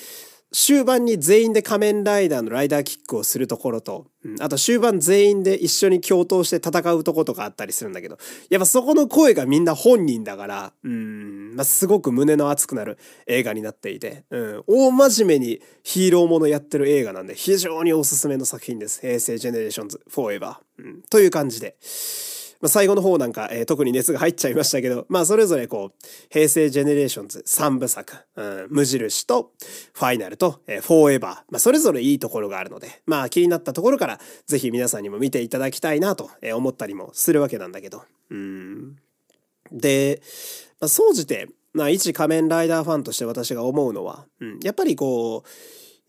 終盤に全員で仮面ライダーのライダーキックをするところと、うん、あと終盤全員で一緒に共闘して戦うとことかあったりするんだけど、やっぱそこの声がみんな本人だから、うん、まあ、すごく胸の熱くなる映画になっていて、うん、大真面目にヒーローものやってる映画なんで、非常におすすめの作品です。平成ジェネレーションズフォーエバー。うん、という感じで。まあ、最後の方なんか、えー、特に熱が入っちゃいましたけど、まあ、それぞれこう、平成ジェネレーションズ3部作、うん、無印と、ファイナルと、えー、フォーエバー、まあ、それぞれいいところがあるので、まあ、気になったところから、ぜひ皆さんにも見ていただきたいなと思ったりもするわけなんだけど、うん。で、まあ、総じて、まあ、一仮面ライダーファンとして私が思うのは、うん、やっぱりこう、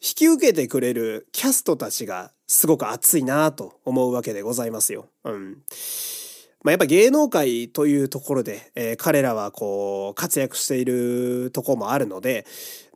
引き受けてくれるキャストたちがすごく熱いなと思うわけでございますよ。うん。まあ、やっぱ芸能界というところで、えー、彼らはこう活躍しているところもあるので、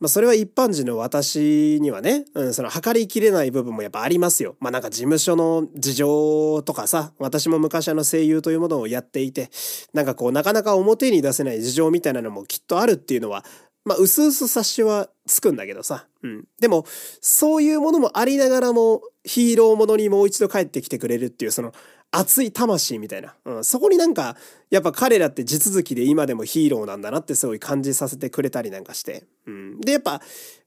まあ、それは一般人の私にはね、うん、その測りきれない部分もやっぱありますよ。まあなんか事務所の事情とかさ、私も昔あの声優というものをやっていて、なんかこうなかなか表に出せない事情みたいなのもきっとあるっていうのは、まあ、うすうす察しはつくんだけどさ。うん。でも、そういうものもありながらも、ヒーローものにもう一度帰ってきてくれるっていう、その、熱い魂みたいな、うん、そこになんかやっぱ彼らって地続きで今でもヒーローなんだなってすごい感じさせてくれたりなんかして、うん、でやっぱ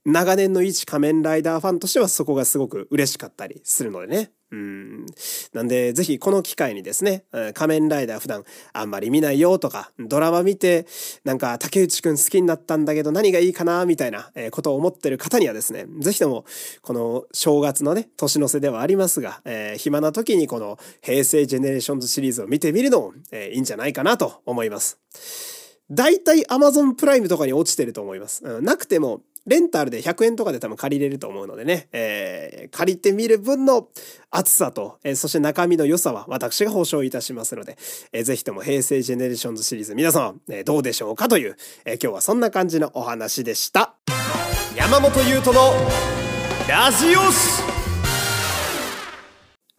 長年の一仮面ライダーファンとしてはそこがすごく嬉しかったりするのでね。うん。なんで、ぜひこの機会にですね、仮面ライダー普段あんまり見ないよとか、ドラマ見て、なんか竹内くん好きになったんだけど何がいいかなみたいなことを思ってる方にはですね、ぜひともこの正月のね、年の瀬ではありますが、えー、暇な時にこの平成ジェネレーションズシリーズを見てみるのも、えー、いいんじゃないかなと思います。大体 Amazon プライムとかに落ちてると思います。うん、なくてもレンタルで100円とかで多分借りれると思うのでね、えー、借りてみる分の熱さと、えー、そして中身の良さは私が保証いたしますので、えー、ぜひとも平成ジェネレーションズシリーズ皆様、えー、どうでしょうかという、えー、今日はそんな感じのお話でした。山本優斗のラジオス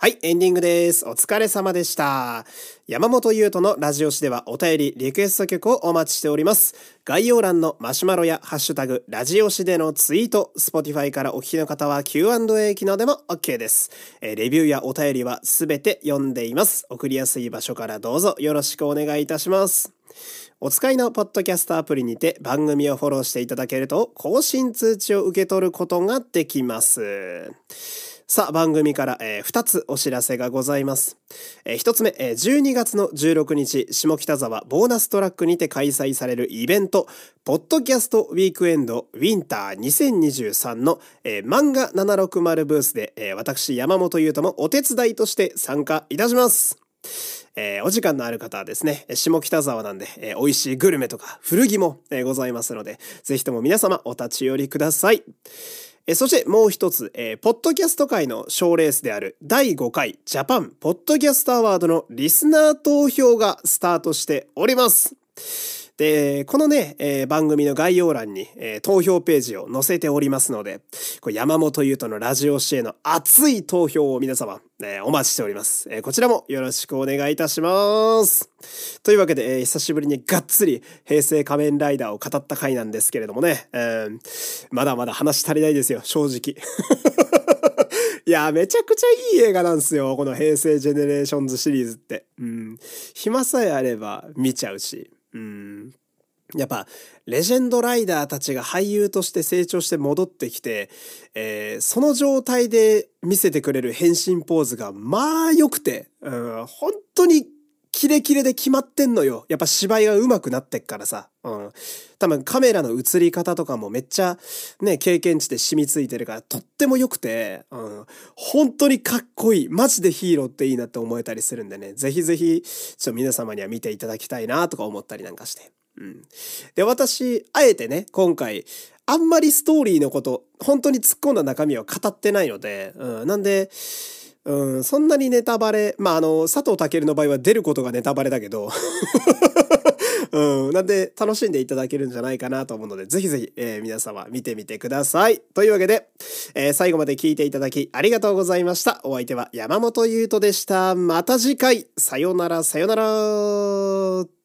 はい、エンディングです。お疲れ様でした。山本優斗のラジオ誌ではお便り、リクエスト曲をお待ちしております。概要欄のマシュマロやハッシュタグ、ラジオ誌でのツイート、Spotify からお聞きの方は Q&A 機能でも OK です。えレビューやお便りはすべて読んでいます。送りやすい場所からどうぞよろしくお願いいたします。お使いのポッドキャストアプリにて番組をフォローしていただけると更新通知を受け取ることができます。さあ、番組から、えー、2つお知らせがございます。えー、1つ目、えー、12月の16日、下北沢ボーナストラックにて開催されるイベント、ポッドキャストウィークエンドウィンター2023の、えー、漫画760ブースで、えー、私、山本優斗もお手伝いとして参加いたします。えー、お時間のある方はですね、下北沢なんで、えー、美味しいグルメとか古着も、えー、ございますので、ぜひとも皆様お立ち寄りください。えそしてもう一つ、えー、ポッドキャスト界の賞レースである第5回ジャパンポッドキャストアワードのリスナー投票がスタートしております。で、このね、えー、番組の概要欄に、えー、投票ページを載せておりますので、これ山本優斗のラジオ支援の熱い投票を皆様、えー、お待ちしております、えこちらもよろしくお願いいたします。というわけで、え久しぶりにがっつり平成仮面ライダーを語った回なんですけれどもね、えまだまだ話足りないですよ、正直。いや、めちゃくちゃいい映画なんですよ。この平成ジェネレーションズシリーズって。うん。暇さえあれば見ちゃうし。うん。やっぱ、レジェンドライダーたちが俳優として成長して戻ってきて、えー、その状態で見せてくれる変身ポーズが、まあ良くて、うん、本当にキレキレで決まってんのよ。やっぱ芝居が上手くなってっからさ。うん。多分カメラの映り方とかもめっちゃね、経験値で染みついてるからとっても良くて、うん。本当にかっこいい。マジでヒーローっていいなって思えたりするんでね。ぜひぜひ、ちょっと皆様には見ていただきたいなとか思ったりなんかして。うん。で、私、あえてね、今回、あんまりストーリーのこと、本当に突っ込んだ中身は語ってないので、うん。なんで、うん、そんなにネタバレ、まあ、あの、佐藤健の場合は出ることがネタバレだけど、うん、なんで楽しんでいただけるんじゃないかなと思うので、ぜひぜひ、えー、皆様見てみてください。というわけで、えー、最後まで聞いていただきありがとうございました。お相手は山本優斗でした。また次回、さよならさよなら。